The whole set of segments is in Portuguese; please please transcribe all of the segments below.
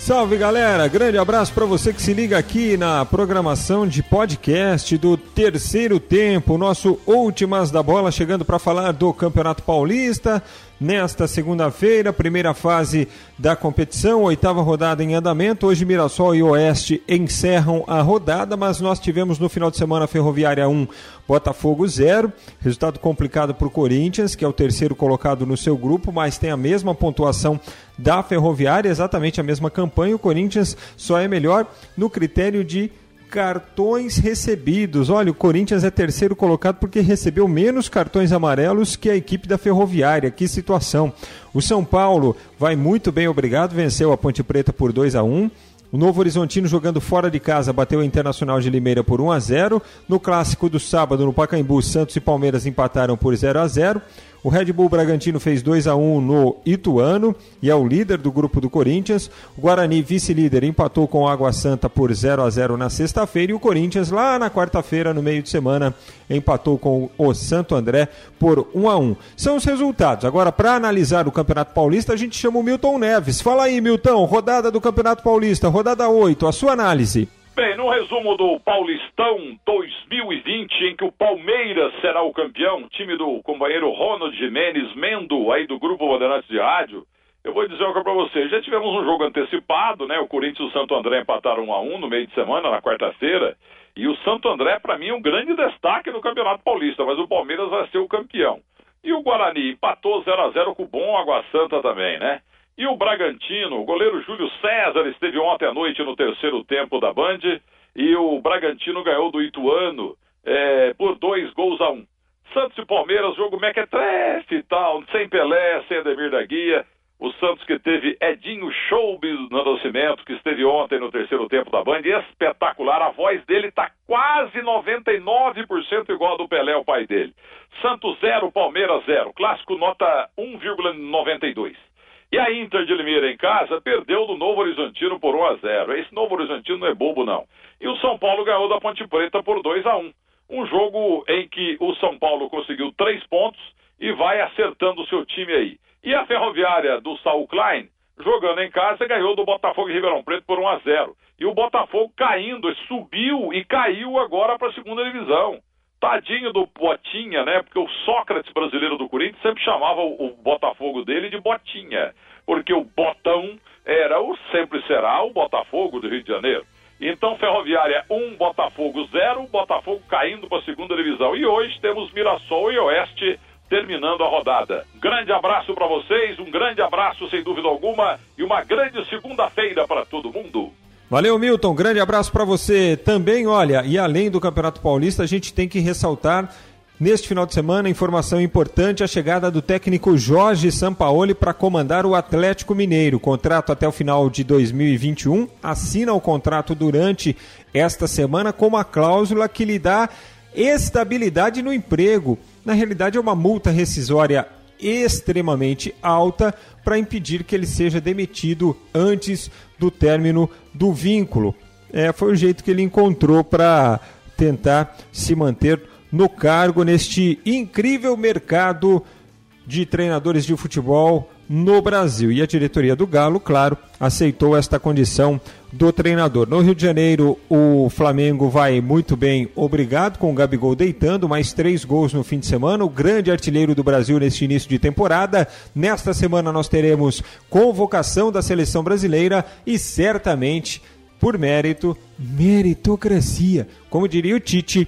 Salve galera, grande abraço para você que se liga aqui na programação de podcast do terceiro tempo, nosso Últimas da Bola, chegando para falar do Campeonato Paulista. Nesta segunda-feira, primeira fase da competição, oitava rodada em andamento. Hoje Mirassol e Oeste encerram a rodada, mas nós tivemos no final de semana Ferroviária 1, Botafogo 0. Resultado complicado para o Corinthians, que é o terceiro colocado no seu grupo, mas tem a mesma pontuação da Ferroviária, exatamente a mesma campanha. O Corinthians só é melhor no critério de cartões recebidos. Olha, o Corinthians é terceiro colocado porque recebeu menos cartões amarelos que a equipe da Ferroviária. Que situação. O São Paulo vai muito bem, obrigado, venceu a Ponte Preta por 2 a 1. O Novo Horizontino jogando fora de casa bateu o Internacional de Limeira por 1 a 0. No clássico do sábado no Pacaembu, Santos e Palmeiras empataram por 0 a 0. O Red Bull Bragantino fez 2 a 1 no Ituano e é o líder do grupo do Corinthians. O Guarani, vice-líder, empatou com o Água Santa por 0 a 0 na sexta-feira e o Corinthians lá na quarta-feira, no meio de semana, empatou com o Santo André por 1 a 1. São os resultados. Agora, para analisar o Campeonato Paulista, a gente chama o Milton Neves. Fala aí, Milton, rodada do Campeonato Paulista, rodada 8, a sua análise. No resumo do Paulistão 2020, em que o Palmeiras será o campeão, time do companheiro Ronald Jimenez Mendo, aí do Grupo Bandeirantes de Rádio, eu vou dizer uma coisa para você. Já tivemos um jogo antecipado, né? O Corinthians e o Santo André empataram 1 a 1 no meio de semana, na quarta-feira. E o Santo André, para mim, é um grande destaque no Campeonato Paulista, mas o Palmeiras vai ser o campeão. E o Guarani empatou 0 a 0 com o bom Água Santa também, né? E o Bragantino, o goleiro Júlio César esteve ontem à noite no terceiro tempo da Band e o Bragantino ganhou do Ituano é, por dois gols a um. Santos e Palmeiras, jogo mequetrefe e tal, sem Pelé, sem Ademir da Guia. O Santos que teve Edinho Choubes no Nascimento, que esteve ontem no terceiro tempo da Band, espetacular. A voz dele está quase 99% igual a do Pelé, o pai dele. Santos 0, Palmeiras 0. Clássico nota 1,92. E a Inter de Limeira em casa perdeu do Novo Horizontino por 1 a 0. Esse Novo Horizontino não é bobo, não. E o São Paulo ganhou da Ponte Preta por 2 a 1. Um jogo em que o São Paulo conseguiu três pontos e vai acertando o seu time aí. E a Ferroviária do Saul Klein, jogando em casa, ganhou do Botafogo e Ribeirão Preto por 1 a 0. E o Botafogo caindo, subiu e caiu agora para a segunda divisão. Tadinho do Botinha, né? Porque o Sócrates brasileiro do Corinthians sempre chamava o, Botafogo dele de Botinha, porque o Botão era o sempre será o Botafogo do Rio de Janeiro. Então, Ferroviária 1, um, Botafogo 0, Botafogo caindo para a segunda divisão. E hoje temos Mirassol e Oeste terminando a rodada. Grande abraço para vocês, um grande abraço sem dúvida alguma e uma grande segunda-feira para todo mundo. Valeu, Milton. Grande abraço para você também. Olha, e além do Campeonato Paulista, a gente tem que ressaltar neste final de semana informação importante: a chegada do técnico Jorge Sampaoli para comandar o Atlético Mineiro. Contrato até o final de 2021. Assina o contrato durante esta semana com uma cláusula que lhe dá estabilidade no emprego. Na realidade, é uma multa rescisória extremamente alta para impedir que ele seja demitido antes do término do vínculo. É, foi o jeito que ele encontrou para tentar se manter no cargo neste incrível mercado de treinadores de futebol no Brasil. E a diretoria do Galo, claro, aceitou esta condição do treinador. No Rio de Janeiro, o Flamengo vai muito bem, obrigado, com o Gabigol deitando, mais três gols no fim de semana, o grande artilheiro do Brasil neste início de temporada. Nesta semana nós teremos convocação da seleção brasileira e certamente, por mérito, meritocracia. Como diria o Tite,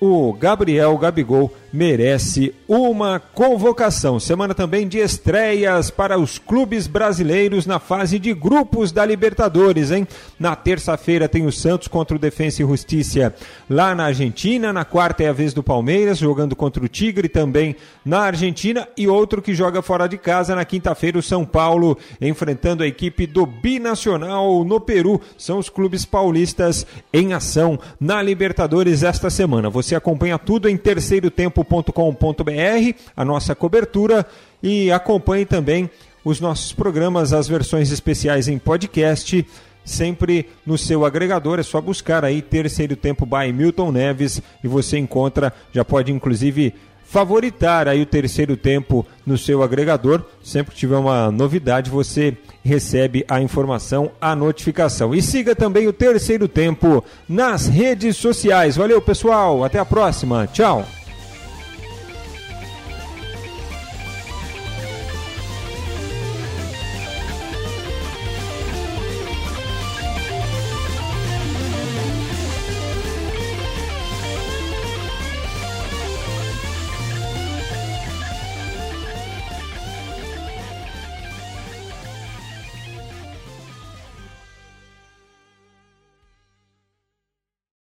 o Gabriel Gabigol merece uma convocação. Semana também de estreias para os clubes brasileiros na fase de grupos da Libertadores, hein? Na terça-feira tem o Santos contra o Defensa e Justiça lá na Argentina. Na quarta é a vez do Palmeiras jogando contra o Tigre também na Argentina e outro que joga fora de casa na quinta-feira o São Paulo enfrentando a equipe do Binacional no Peru. São os clubes paulistas em ação na Libertadores esta semana. Você acompanha tudo em terceiro tempo globoesporte.com.br, a nossa cobertura e acompanhe também os nossos programas, as versões especiais em podcast, sempre no seu agregador. É só buscar aí Terceiro Tempo by Milton Neves e você encontra, já pode inclusive favoritar aí o terceiro tempo no seu agregador. Sempre que tiver uma novidade, você recebe a informação, a notificação. E siga também o terceiro tempo nas redes sociais. Valeu, pessoal. Até a próxima. Tchau.